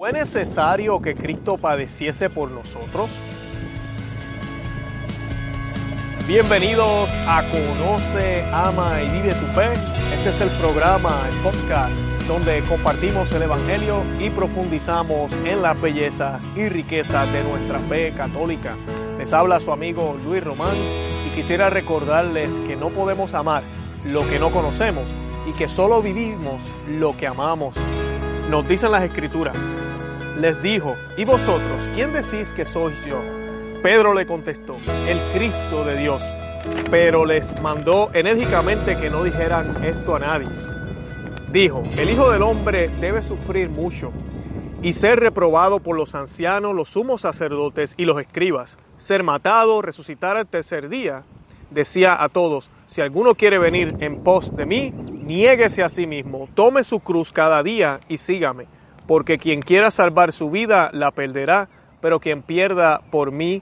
¿Fue necesario que Cristo padeciese por nosotros? Bienvenidos a Conoce, Ama y Vive tu Fe. Este es el programa, el podcast, donde compartimos el Evangelio y profundizamos en las bellezas y riquezas de nuestra fe católica. Les habla su amigo Luis Román y quisiera recordarles que no podemos amar lo que no conocemos y que solo vivimos lo que amamos. Nos dicen las escrituras les dijo, ¿y vosotros quién decís que soy yo? Pedro le contestó, el Cristo de Dios. Pero les mandó enérgicamente que no dijeran esto a nadie. Dijo, el Hijo del Hombre debe sufrir mucho y ser reprobado por los ancianos, los sumos sacerdotes y los escribas, ser matado, resucitar al tercer día. Decía a todos, si alguno quiere venir en pos de mí, niéguese a sí mismo, tome su cruz cada día y sígame porque quien quiera salvar su vida la perderá, pero quien pierda por mí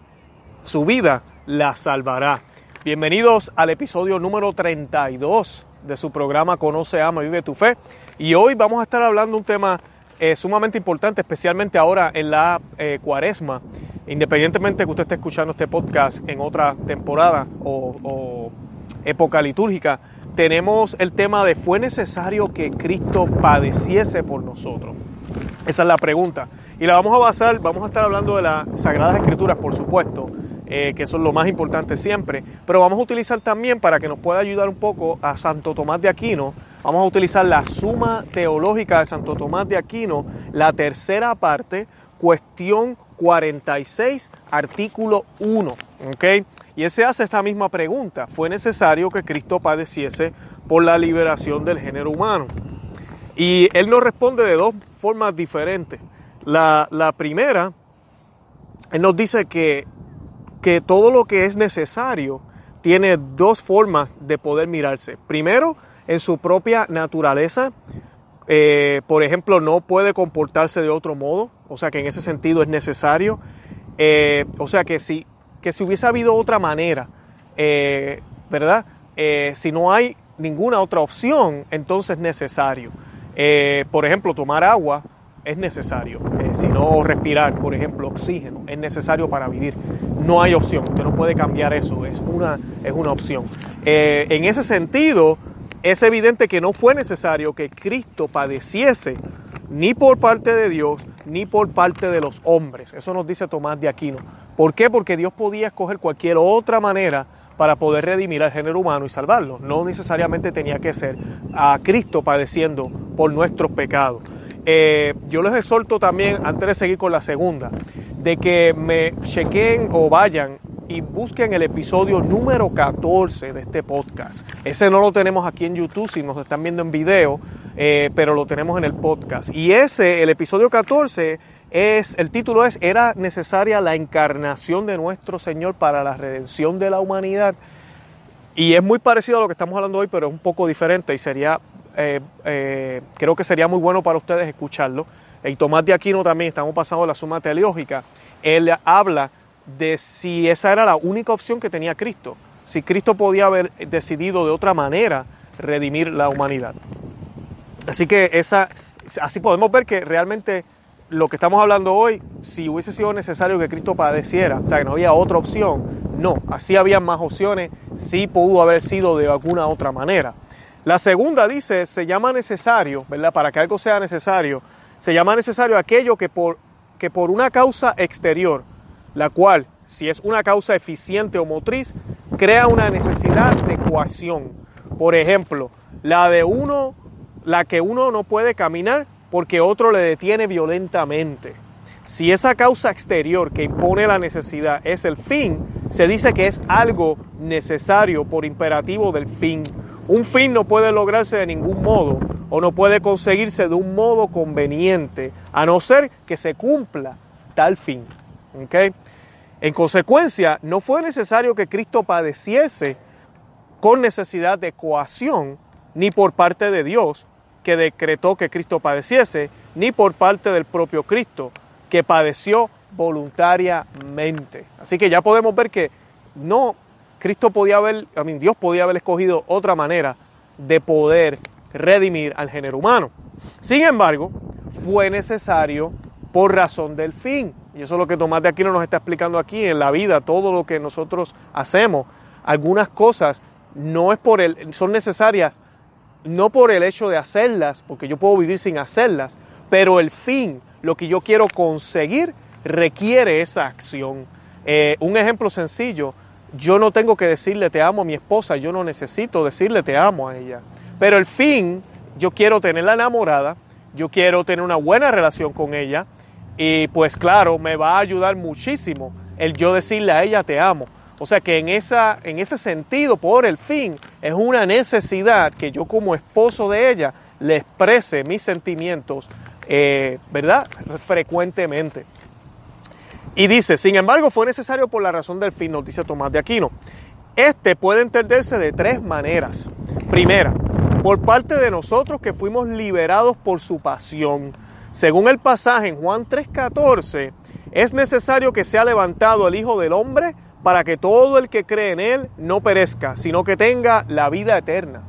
su vida la salvará. Bienvenidos al episodio número 32 de su programa Conoce, Ama, Vive tu Fe. Y hoy vamos a estar hablando de un tema eh, sumamente importante, especialmente ahora en la eh, cuaresma. Independientemente que usted esté escuchando este podcast en otra temporada o, o época litúrgica, tenemos el tema de ¿fue necesario que Cristo padeciese por nosotros? Esa es la pregunta. Y la vamos a basar, vamos a estar hablando de las Sagradas Escrituras, por supuesto, eh, que son lo más importante siempre, pero vamos a utilizar también para que nos pueda ayudar un poco a Santo Tomás de Aquino, vamos a utilizar la suma teológica de Santo Tomás de Aquino, la tercera parte, cuestión 46, artículo 1. ¿okay? Y ese hace esta misma pregunta, ¿fue necesario que Cristo padeciese por la liberación del género humano? Y él nos responde de dos formas diferentes. La, primera, él nos dice que, que todo lo que es necesario tiene dos formas de poder mirarse. Primero, en su propia naturaleza, eh, por ejemplo, no puede comportarse de otro modo, o sea que en ese sentido es necesario. Eh, o sea que si, que si hubiese habido otra manera, eh, ¿verdad? si no hay ninguna otra opción, entonces es necesario. Eh, por ejemplo, tomar agua es necesario. Eh, si no, respirar, por ejemplo, oxígeno, es necesario para vivir. No hay opción, usted no puede cambiar eso, es una, es una opción. Eh, en ese sentido, es evidente que no fue necesario que Cristo padeciese ni por parte de Dios ni por parte de los hombres. Eso nos dice Tomás de Aquino. ¿Por qué? Porque Dios podía escoger cualquier otra manera para poder redimir al género humano y salvarlo. No necesariamente tenía que ser a Cristo padeciendo por nuestros pecados. Eh, yo les exhorto también, antes de seguir con la segunda, de que me chequen o vayan y busquen el episodio número 14 de este podcast. Ese no lo tenemos aquí en YouTube, si nos están viendo en video, eh, pero lo tenemos en el podcast. Y ese, el episodio 14, es, el título es, ¿era necesaria la encarnación de nuestro Señor para la redención de la humanidad? Y es muy parecido a lo que estamos hablando hoy, pero es un poco diferente y sería, eh, eh, creo que sería muy bueno para ustedes escucharlo. Y Tomás de Aquino también, estamos pasando la suma teológica, él habla de si esa era la única opción que tenía Cristo, si Cristo podía haber decidido de otra manera redimir la humanidad. Así que esa, así podemos ver que realmente lo que estamos hablando hoy, si hubiese sido necesario que Cristo padeciera, o sea, que no había otra opción, no, así había más opciones, sí pudo haber sido de alguna otra manera. La segunda dice, se llama necesario, ¿verdad? Para que algo sea necesario, se llama necesario aquello que por, que por una causa exterior, la cual, si es una causa eficiente o motriz, crea una necesidad de coacción. Por ejemplo, la de uno, la que uno no puede caminar porque otro le detiene violentamente. Si esa causa exterior que impone la necesidad es el fin, se dice que es algo necesario por imperativo del fin. Un fin no puede lograrse de ningún modo o no puede conseguirse de un modo conveniente, a no ser que se cumpla tal fin. En consecuencia, no fue necesario que Cristo padeciese con necesidad de coacción, ni por parte de Dios, que decretó que Cristo padeciese, ni por parte del propio Cristo, que padeció voluntariamente. Así que ya podemos ver que no, Cristo podía haber, a mí, Dios podía haber escogido otra manera de poder redimir al género humano. Sin embargo, fue necesario por razón del fin. Y eso es lo que Tomás de Aquino nos está explicando aquí en la vida, todo lo que nosotros hacemos. Algunas cosas no es por el, son necesarias no por el hecho de hacerlas, porque yo puedo vivir sin hacerlas, pero el fin, lo que yo quiero conseguir, requiere esa acción. Eh, un ejemplo sencillo, yo no tengo que decirle te amo a mi esposa, yo no necesito decirle te amo a ella. Pero el fin, yo quiero tenerla enamorada, yo quiero tener una buena relación con ella y pues claro, me va a ayudar muchísimo el yo decirle a ella te amo. O sea que en, esa, en ese sentido, por el fin, es una necesidad que yo como esposo de ella le exprese mis sentimientos, eh, ¿verdad? Frecuentemente. Y dice, sin embargo, fue necesario por la razón del fin, nos dice Tomás de Aquino. Este puede entenderse de tres maneras. Primera, por parte de nosotros que fuimos liberados por su pasión. Según el pasaje en Juan 3:14, es necesario que sea levantado el Hijo del Hombre para que todo el que cree en Él no perezca, sino que tenga la vida eterna.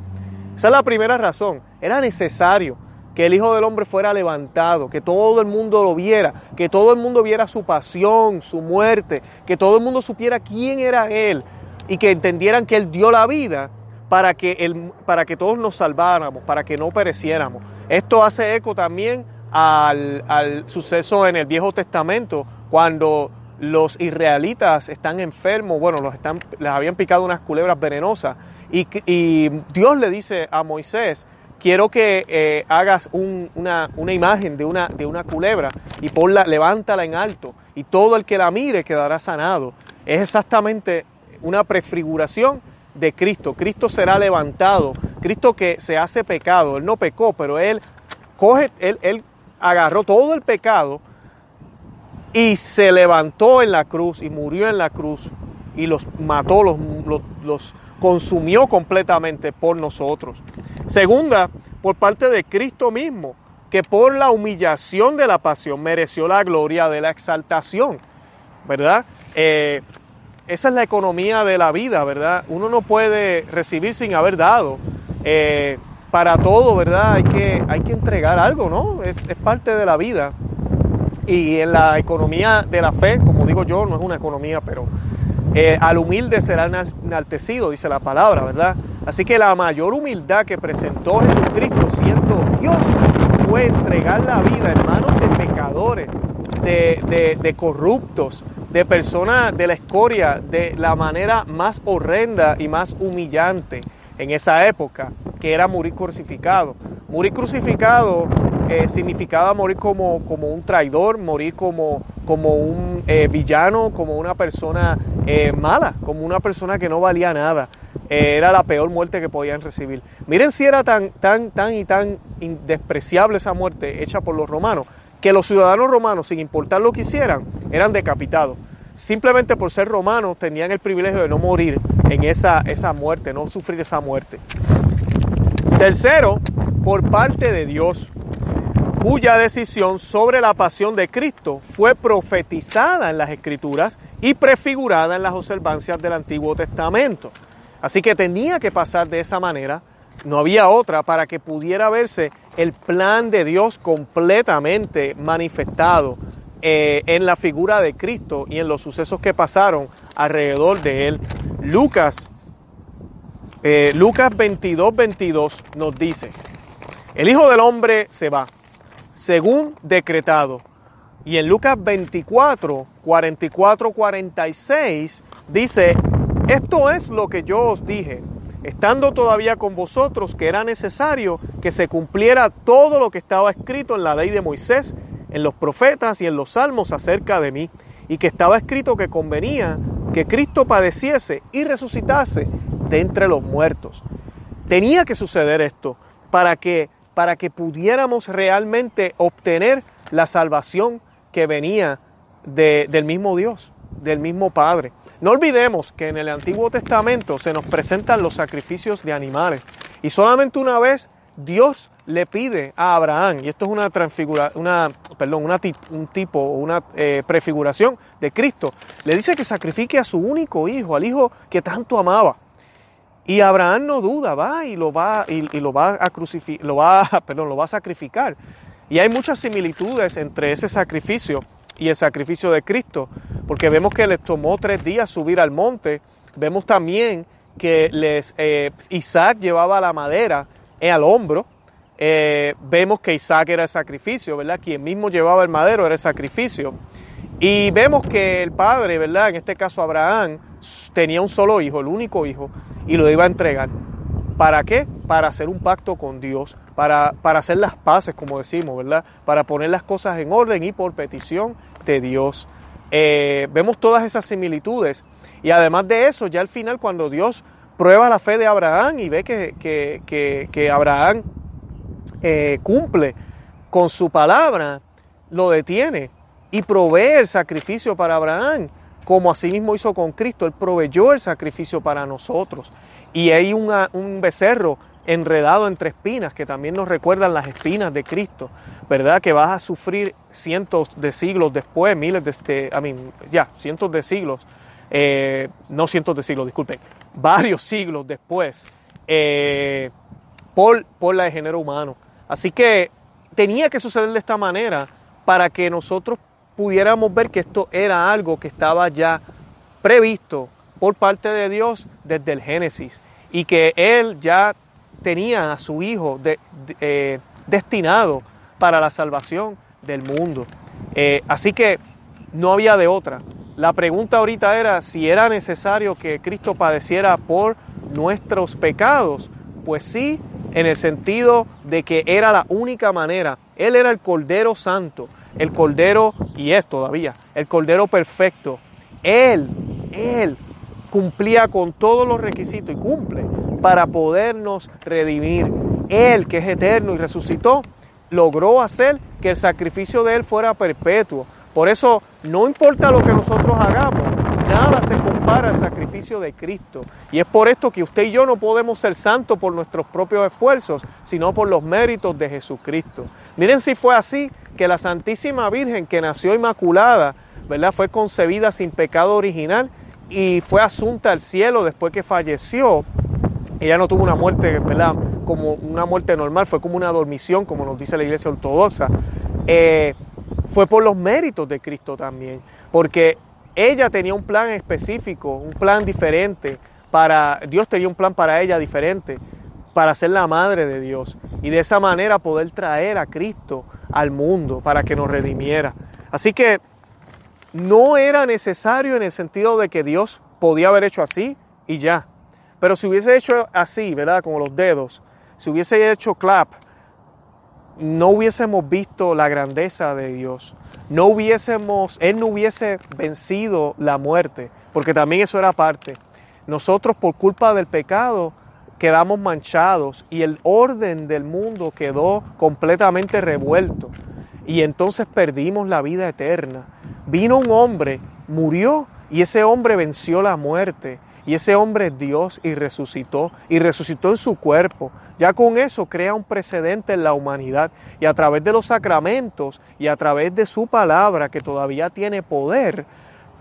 Esa es la primera razón. Era necesario que el Hijo del Hombre fuera levantado, que todo el mundo lo viera, que todo el mundo viera su pasión, su muerte, que todo el mundo supiera quién era Él y que entendieran que Él dio la vida para que, para que todos nos salváramos, para que no pereciéramos. Esto hace eco también al, al suceso en el Viejo Testamento, cuando los israelitas están enfermos, bueno, los están, les habían picado unas culebras venenosas y, Dios le dice a Moisés, quiero que eh, hagas una, una, imagen de una, de una culebra y ponla, levántala en alto y todo el que la mire quedará sanado. Es exactamente una prefiguración de Cristo. Cristo será levantado. Cristo que se hace pecado. Él no pecó, pero él coge, él, él agarró todo el pecado y se levantó en la cruz y murió en la cruz y los mató, los, los, consumió completamente por nosotros. Segunda, por parte de Cristo mismo, que por la humillación de la pasión mereció la gloria de la exaltación, ¿verdad? Eh, esa es la economía de la vida, ¿verdad? Uno no puede recibir sin haber dado. Eh, para todo, ¿verdad? Hay que, hay que entregar algo, ¿no? Es, es parte de la vida. Y en la economía de la fe, como digo yo, no es una economía, pero eh, al humilde será enaltecido, dice la palabra, ¿verdad? Así que la mayor humildad que presentó Jesucristo siendo Dios fue entregar la vida en manos de pecadores, de, de corruptos, de personas de la escoria, de la manera más horrenda y más humillante en esa época, que era morir crucificado. Morir crucificado eh, significaba morir como, como, un traidor, morir como, como un eh, villano, como una persona eh, mala, como una persona que no valía nada. era la peor muerte que podían recibir. Miren si era tan, tan, tan y tan despreciable esa muerte hecha por los romanos, que los ciudadanos romanos, sin importar lo que hicieran, eran decapitados. Simplemente por ser romanos tenían el privilegio de no morir en esa, esa muerte, no sufrir esa muerte. Tercero, por parte de Dios cuya decisión sobre la pasión de Cristo fue profetizada en las Escrituras y prefigurada en las observancias del Antiguo Testamento. Así que tenía que pasar de esa manera, no había otra para que pudiera verse el plan de Dios completamente manifestado eh, en la figura de Cristo y en los sucesos que pasaron alrededor de él. Lucas, eh, Lucas 22, 22 nos dice, el Hijo del Hombre se va según decretado. Y en Lucas 24, 44, 46 dice, esto es lo que yo os dije, estando todavía con vosotros, que era necesario que se cumpliera todo lo que estaba escrito en la ley de Moisés, en los profetas y en los salmos acerca de mí, y que estaba escrito que convenía que Cristo padeciese y resucitase de entre los muertos. Tenía que suceder esto para que para que pudiéramos realmente obtener la salvación que venía del mismo Dios, del mismo Padre. No olvidemos que en el Antiguo Testamento se nos presentan los sacrificios de animales y solamente una vez Dios le pide a Abraham, y esto es una transfigura, una, perdón, un tipo, una eh, prefiguración de Cristo, le dice que sacrifique a su único hijo, al hijo que tanto amaba. Y Abraham no duda, va y lo va, y, lo va a crucificar, lo va, perdón, lo va a sacrificar. Y hay muchas similitudes entre ese sacrificio y el sacrificio de Cristo, porque vemos que les tomó tres días subir al monte, vemos también que eh, Isaac llevaba la madera al hombro, eh, vemos que Isaac era el sacrificio, ¿verdad? Quien mismo llevaba el madero era el sacrificio. Y vemos que el padre, ¿verdad? En este caso Abraham, tenía un solo hijo, el único hijo, y lo iba a entregar. ¿Para qué? Para hacer un pacto con Dios, para, para hacer las paces, como decimos, ¿verdad? Para poner las cosas en orden y por petición de Dios. Eh, vemos todas esas similitudes. Y además de eso, ya al final, cuando Dios prueba la fe de Abraham y ve que, Abraham eh, cumple con su palabra, lo detiene y provee el sacrificio para Abraham, como asimismo hizo con Cristo. Él proveyó el sacrificio para nosotros y hay un becerro enredado entre espinas que también nos recuerdan las espinas de Cristo, ¿verdad? Que vas a sufrir cientos de siglos después, miles de, este, I mean, ya, cientos de siglos, eh, no cientos de siglos, disculpen, varios siglos después, eh, por, por la de género humano. Así que tenía que suceder de esta manera para que nosotros pudiéramos ver que esto era algo que estaba ya previsto por parte de Dios desde el Génesis y que Él ya tenía a su Hijo eh, destinado para la salvación del mundo. Eh, así que no había de otra. La pregunta ahorita era si era necesario que Cristo padeciera por nuestros pecados. Pues sí, en el sentido de que era la única manera. Él era el Cordero Santo, el Cordero, y es todavía, el Cordero Perfecto. Él, Él cumplía con todos los requisitos y cumple para podernos redimir. Él, que es eterno y resucitó, logró hacer que el sacrificio de Él fuera perpetuo. Por eso, no importa lo que nosotros hagamos, nada se compara al sacrificio de Cristo. Y es por esto que usted y yo no podemos ser santos por nuestros propios esfuerzos, sino por los méritos de Jesucristo. Miren si fue así que la Santísima Virgen, que nació inmaculada, ¿verdad? Fue concebida sin pecado original y fue asunta al cielo después que falleció. Ella no tuvo una muerte, ¿verdad? Como una muerte normal, fue como una dormición, como nos dice la iglesia ortodoxa. Eh, fue por los méritos de Cristo también, porque ella tenía un plan específico, un plan diferente, para Dios tenía un plan para ella diferente, para ser la madre de Dios y de esa manera poder traer a Cristo al mundo para que nos redimiera. Así que no era necesario en el sentido de que Dios podía haber hecho así y ya. Pero si hubiese hecho así, ¿verdad? Como los dedos, si hubiese hecho clap, no hubiésemos visto la grandeza de Dios. No hubiésemos, Él no hubiese vencido la muerte, porque también eso era parte. Nosotros por culpa del pecado quedamos manchados y el orden del mundo quedó completamente revuelto. Y entonces perdimos la vida eterna. Vino un hombre, murió y ese hombre venció la muerte. Y ese hombre es Dios y resucitó, y resucitó en su cuerpo. Ya con eso crea un precedente en la humanidad. Y a través de los sacramentos y a través de su palabra que todavía tiene poder,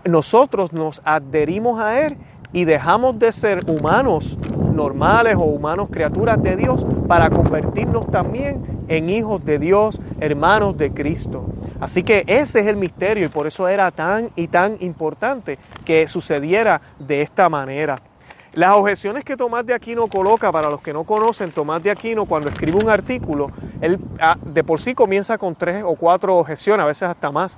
nosotros nos adherimos a Él y dejamos de ser humanos normales o humanos criaturas de Dios para convertirnos también en hijos de Dios, hermanos de Cristo. Así que ese es el misterio y por eso era tan y tan importante que sucediera de esta manera. Las objeciones que Tomás de Aquino coloca, para los que no conocen, Tomás de Aquino cuando escribe un artículo, él ah, de por sí comienza con tres o cuatro objeciones, a veces hasta más.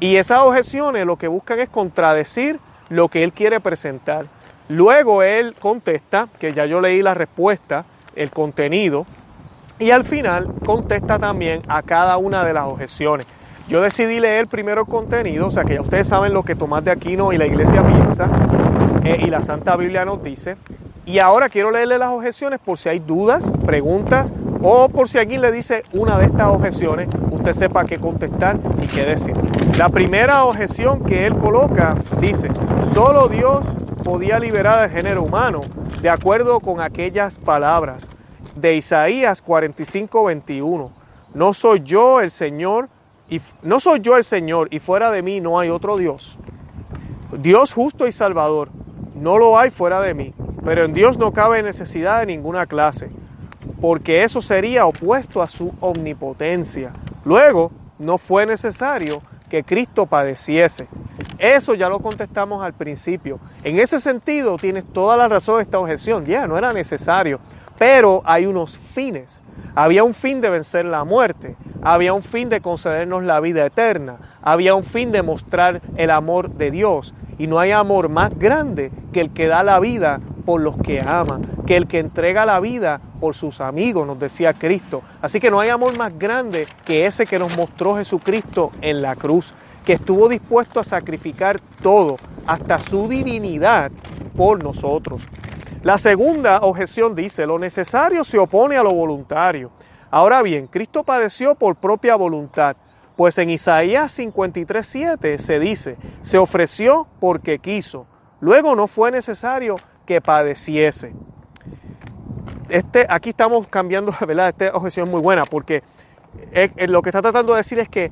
Y esas objeciones lo que buscan es contradecir lo que él quiere presentar. Luego él contesta, que ya yo leí la respuesta, el contenido, y al final contesta también a cada una de las objeciones. Yo decidí leer primero el contenido, o sea que ya ustedes saben lo que Tomás de Aquino y la iglesia piensa eh, y la Santa Biblia nos dice. Y ahora quiero leerle las objeciones por si hay dudas, preguntas o por si alguien le dice una de estas objeciones, usted sepa qué contestar y qué decir. La primera objeción que él coloca dice, solo Dios podía liberar al género humano de acuerdo con aquellas palabras de Isaías 45, 21. No soy yo el Señor y no soy yo el Señor y fuera de mí no hay otro Dios. Dios justo y salvador, no lo hay fuera de mí, pero en Dios no cabe necesidad de ninguna clase, porque eso sería opuesto a su omnipotencia. Luego, no fue necesario que Cristo padeciese. Eso ya lo contestamos al principio. En ese sentido, tienes toda la razón esta objeción. Ya, no era necesario. Pero hay unos fines. Había un fin de vencer la muerte. Había un fin de concedernos la vida eterna. Había un fin de mostrar el amor de Dios. Y no hay amor más grande que el que da la vida por los que ama, que el que entrega la vida por sus amigos, nos decía Cristo. Así que no hay amor más grande que ese que nos mostró Jesucristo en la cruz, que estuvo dispuesto a sacrificar todo, hasta su divinidad, por nosotros. La segunda objeción dice, lo necesario se opone a lo voluntario. Ahora bien, Cristo padeció por propia voluntad, pues en Isaías 53.7 se dice, se ofreció porque quiso, luego no fue necesario que padeciese este, aquí estamos cambiando, ¿verdad? Esta objeción es muy buena porque lo que está tratando de decir es que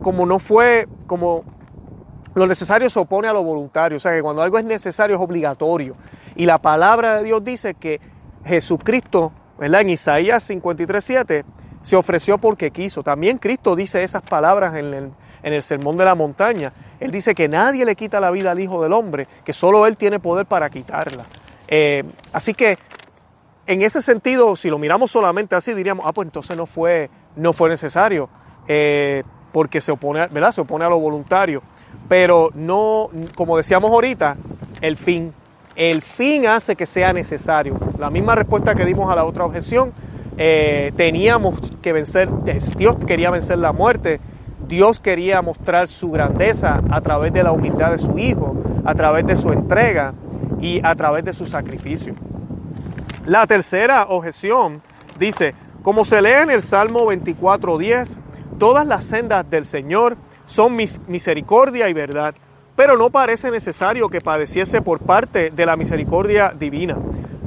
como no fue, como lo necesario se opone a lo voluntario, o sea que cuando algo es necesario es obligatorio. Y la palabra de Dios dice que Jesucristo, ¿verdad? En Isaías 53.7 se ofreció porque quiso. También Cristo dice esas palabras en el, en el Sermón de la Montaña. Él dice que nadie le quita la vida al Hijo del Hombre, que solo Él tiene poder para quitarla. Eh, así que en ese sentido, si lo miramos solamente así, diríamos, ah, pues entonces no fue, no fue necesario, eh, porque se opone, ¿verdad? Se opone a lo voluntario. Pero no, como decíamos ahorita, el fin. El fin hace que sea necesario. La misma respuesta que dimos a la otra objeción, eh, teníamos que vencer, Dios quería vencer la muerte, Dios quería mostrar su grandeza a través de la humildad de su Hijo, a través de su entrega y a través de su sacrificio. La tercera objeción dice, como se lee en el Salmo 24.10, todas las sendas del Señor son misericordia y verdad, pero no parece necesario que padeciese por parte de la misericordia divina,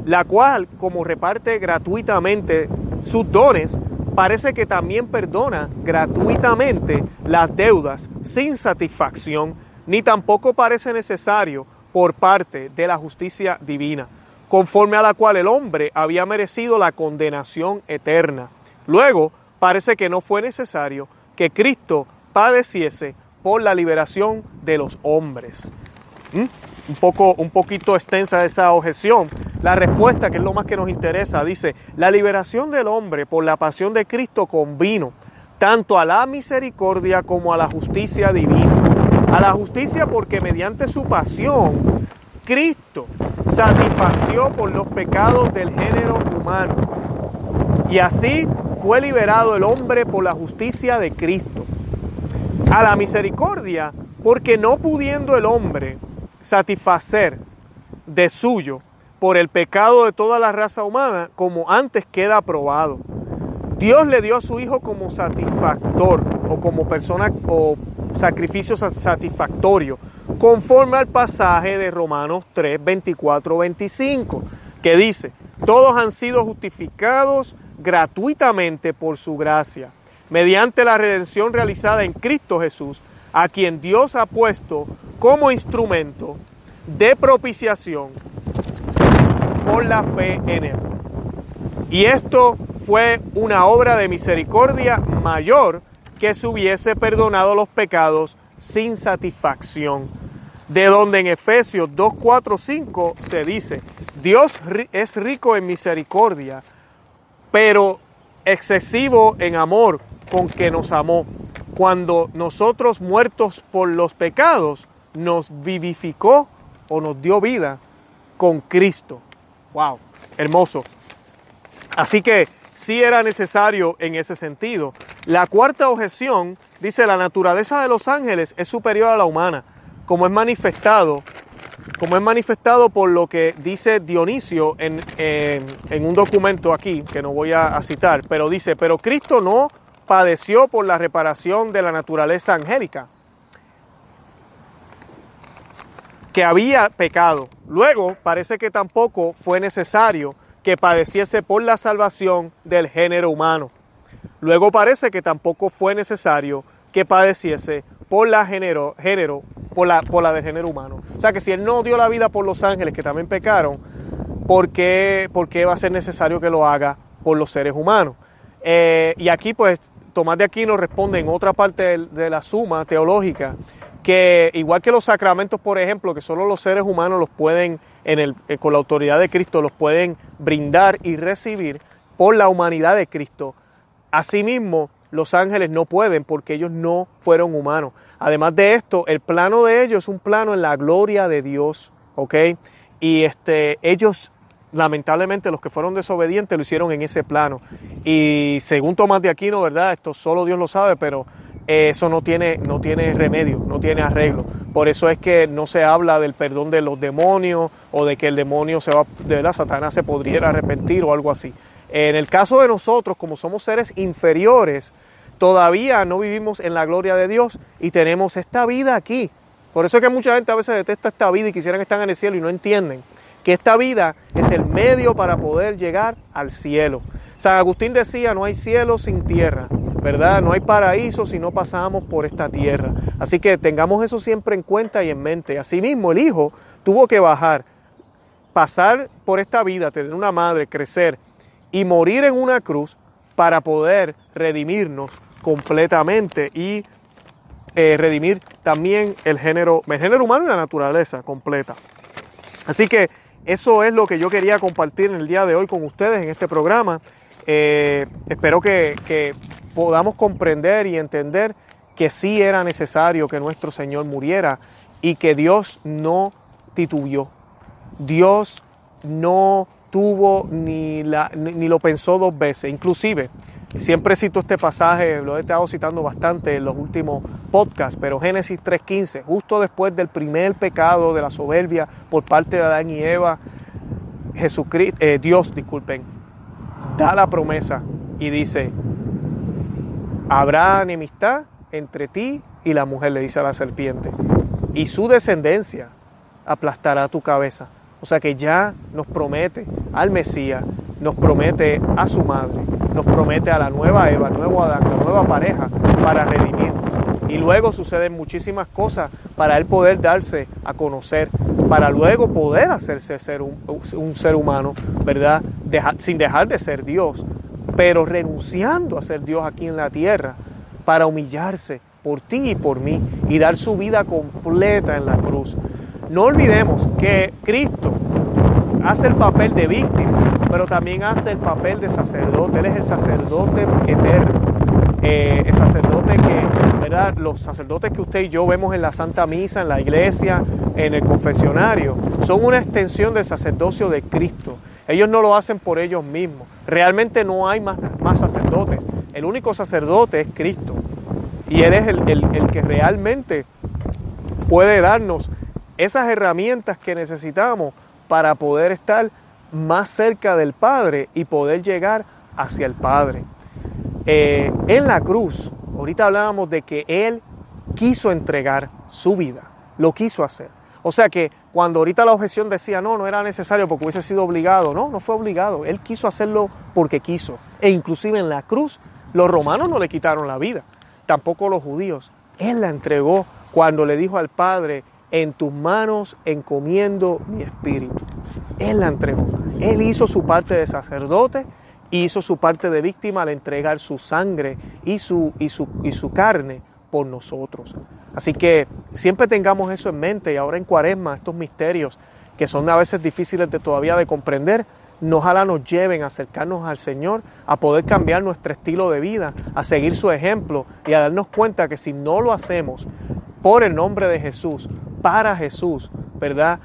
la cual, como reparte gratuitamente sus dones, parece que también perdona gratuitamente las deudas sin satisfacción, ni tampoco parece necesario por parte de la justicia divina conforme a la cual el hombre había merecido la condenación eterna. Luego, parece que no fue necesario que Cristo padeciese por la liberación de los hombres. ¿Mm? Un, poco, un poquito extensa esa objeción. La respuesta, que es lo más que nos interesa, dice, la liberación del hombre por la pasión de Cristo convino tanto a la misericordia como a la justicia divina. A la justicia porque mediante su pasión Cristo satisfació por los pecados del género humano. Y así fue liberado el hombre por la justicia de Cristo. A la misericordia, porque no pudiendo el hombre satisfacer de suyo por el pecado de toda la raza humana, como antes queda probado. Dios le dio a su Hijo como satisfactor o como persona o sacrificio satisfactorio conforme al pasaje de Romanos 3, 24, 25, que dice, todos han sido justificados gratuitamente por su gracia, mediante la redención realizada en Cristo Jesús, a quien Dios ha puesto como instrumento de propiciación la fe en Él. Y esto fue una obra de misericordia mayor que se hubiese perdonado los pecados sin satisfacción de donde en Efesios 2, 4, 5 se dice, Dios es rico en misericordia, pero excesivo en amor con que nos amó, cuando nosotros muertos por los pecados, nos vivificó o nos dio vida con Cristo. ¡Wow! Hermoso. Así que sí era necesario en ese sentido. La cuarta objeción dice, la naturaleza de los ángeles es superior a la humana como es manifestado, como es manifestado por lo que dice Dionisio en, un documento aquí, que no voy a, citar, pero dice, pero Cristo no padeció por la reparación de la naturaleza angélica, que había pecado. Luego parece que tampoco fue necesario que padeciese por la salvación del género humano. Luego parece que tampoco fue necesario que padeciese por la género, género por la, por la del género humano. O sea que si Él no dio la vida por los ángeles que también pecaron, ¿por qué, va a ser necesario que lo haga por los seres humanos? Eh, y aquí pues Tomás de Aquino responde en otra parte de, la suma teológica que igual que los sacramentos, por ejemplo, que solo los seres humanos los pueden, en el, eh, con la autoridad de Cristo, los pueden brindar y recibir por la humanidad de Cristo, asimismo los ángeles no pueden porque ellos no fueron humanos. Además de esto, el plano de ellos es un plano en la gloria de Dios, ¿ok? Y este, ellos, lamentablemente, los que fueron desobedientes lo hicieron en ese plano. Y según Tomás de Aquino, ¿verdad? Esto solo Dios lo sabe, pero eso no tiene, no tiene remedio, no tiene arreglo. Por eso es que no se habla del perdón de los demonios o de que el demonio se va, de la Satanás se podría arrepentir o algo así. En el caso de nosotros, como somos seres inferiores, todavía no vivimos en la gloria de Dios y tenemos esta vida aquí. Por eso es que mucha gente a veces detesta esta vida y quisieran que estén en el cielo y no entienden que esta vida es el medio para poder llegar al cielo. San Agustín decía, no hay cielo sin tierra, ¿verdad? No hay paraíso si no pasamos por esta tierra. Así que tengamos eso siempre en cuenta y en mente. Asimismo, el Hijo tuvo que bajar, pasar por esta vida, tener una madre, crecer, y morir en una cruz para poder redimirnos completamente y eh, redimir también el género, el género humano y la naturaleza completa. Así que eso es lo que yo quería compartir en el día de hoy con ustedes en este programa. Eh, espero que, podamos comprender y entender que sí era necesario que nuestro Señor muriera y que Dios no titubió. Dios no tuvo ni, ni lo pensó dos veces. Inclusive, siempre cito este pasaje, lo he estado citando bastante en los últimos podcasts, pero Génesis 3.15, justo después del primer pecado de la soberbia por parte de Adán y Eva, Jesucristo, eh, Dios, disculpen, da la promesa y dice, habrá enemistad entre ti y la mujer, le dice a la serpiente, y su descendencia aplastará tu cabeza. O sea que ya nos promete al Mesías, nos promete a su madre, nos promete a la nueva Eva, nuevo Adán, la nueva pareja para redimirnos. Y luego suceden muchísimas cosas para él poder darse a conocer, para luego poder hacerse ser un, ser humano, ¿verdad? sin dejar de ser Dios, pero renunciando a ser Dios aquí en la tierra para humillarse por ti y por mí y dar su vida completa en la cruz. No olvidemos que Cristo hace el papel de víctima, pero también hace el papel de sacerdote. Él es el sacerdote eterno. Eh, el sacerdote que, ¿verdad? Los sacerdotes que usted y yo vemos en la Santa Misa, en la iglesia, en el confesionario, son una extensión del sacerdocio de Cristo. Ellos no lo hacen por ellos mismos. Realmente no hay más, más sacerdotes. El único sacerdote es Cristo. Y Él es el, el que realmente puede darnos esas herramientas que necesitamos para poder estar más cerca del Padre y poder llegar hacia el Padre. Eh, en la cruz, ahorita hablábamos de que Él quiso entregar su vida, lo quiso hacer. O sea que cuando ahorita la objeción decía, no, no era necesario porque hubiese sido obligado, no, no fue obligado, Él quiso hacerlo porque quiso. E inclusive en la cruz, los romanos no le quitaron la vida, tampoco los judíos. Él la entregó cuando le dijo al Padre, en tus manos encomiendo mi espíritu. Él la entregó. Él hizo su parte de sacerdote, hizo su parte de víctima al entregar su sangre y su, y su, y su carne por nosotros. Así que siempre tengamos eso en mente y ahora en cuaresma estos misterios que son a veces difíciles de todavía de comprender, ojalá nos lleven a acercarnos al Señor, a poder cambiar nuestro estilo de vida, a seguir su ejemplo y a darnos cuenta que si no lo hacemos por el nombre de Jesús, para Jesús, ¿verdad?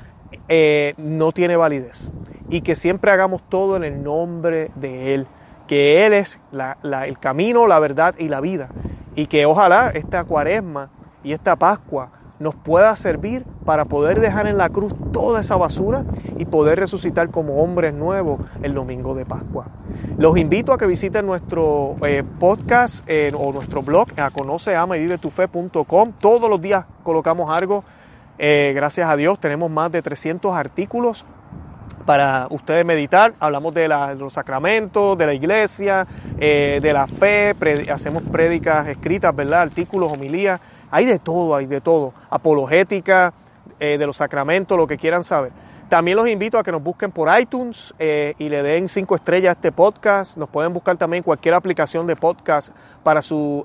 Eh, no tiene validez. Y que siempre hagamos todo en el nombre de Él, que Él es el camino, la verdad y la vida. Y que ojalá esta cuaresma y esta Pascua nos pueda servir para poder dejar en la cruz toda esa basura y poder resucitar como hombres nuevos el domingo de Pascua. Los invito a que visiten nuestro eh, podcast o nuestro blog a conoceama.y Todos los días colocamos algo eh, gracias a Dios tenemos más de 300 artículos para ustedes meditar. Hablamos de, los sacramentos, de la iglesia, eh, de la fe, hacemos prédicas escritas, ¿verdad? Artículos, homilías. Hay de todo, hay de todo. Apologética, eh, de los sacramentos, lo que quieran saber. También los invito a que nos busquen por iTunes y le den cinco estrellas a este podcast. Nos pueden buscar también cualquier aplicación de podcast para su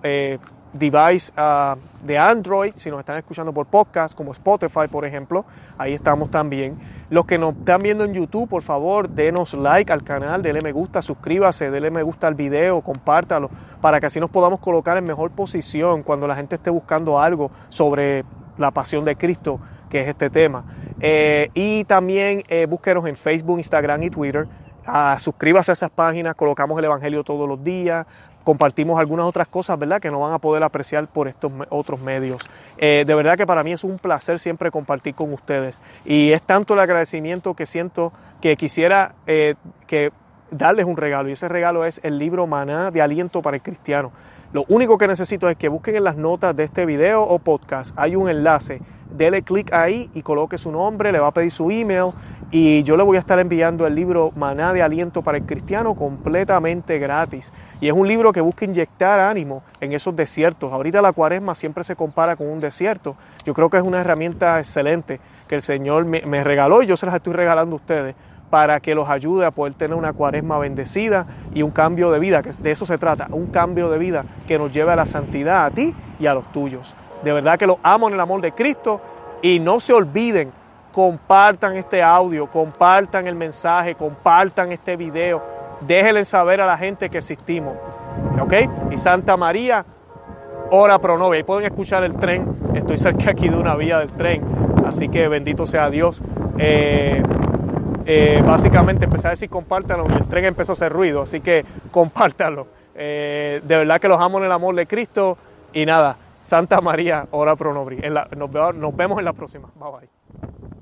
device uh, de Android, si nos están escuchando por podcast, como Spotify, por ejemplo, ahí estamos también. Los que nos están viendo en YouTube, por favor, denos like al canal, denle me gusta, suscríbase, denle me gusta al video, compártalo, para que así nos podamos colocar en mejor posición cuando la gente esté buscando algo sobre la pasión de Cristo, que es este tema. Eh, y también eh, búsquenos en Facebook, Instagram y Twitter. Ah, suscríbase a esas páginas, colocamos el Evangelio todos los días, compartimos algunas otras cosas, ¿verdad? Que no van a poder apreciar por estos otros medios. Eh, de verdad que para mí es un placer siempre compartir con ustedes. Y es tanto el agradecimiento que siento que quisiera que darles un regalo. Y ese regalo es el libro Maná de Aliento para el Cristiano. Lo único que necesito es que busquen en las notas de este video o podcast. Hay un enlace. Dele clic ahí y coloque su nombre, le va a pedir su email y yo le voy a estar enviando el libro Maná de Aliento para el Cristiano completamente gratis. Y es un libro que busca inyectar ánimo en esos desiertos. Ahorita la cuaresma siempre se compara con un desierto. Yo creo que es una herramienta excelente que el Señor me, me regaló y yo se las estoy regalando a ustedes para que los ayude a poder tener una cuaresma bendecida y un cambio de vida, que de eso se trata, un cambio de vida que nos lleve a la santidad a ti y a los tuyos. De verdad que los amo en el amor de Cristo y no se olviden, compartan este audio, compartan el mensaje, compartan este video, déjenle saber a la gente que existimos. ¿Ok? Y Santa María, ora pro nobis. Ahí pueden escuchar el tren, estoy cerca aquí de una vía del tren, así que bendito sea Dios. Eh, eh, básicamente empecé a decir compártanlo, el tren empezó a hacer ruido, así que compártanlo. Eh, de verdad que los amo en el amor de Cristo y nada, Santa María, ora pro nobis. nos vemos en la próxima. Bye bye.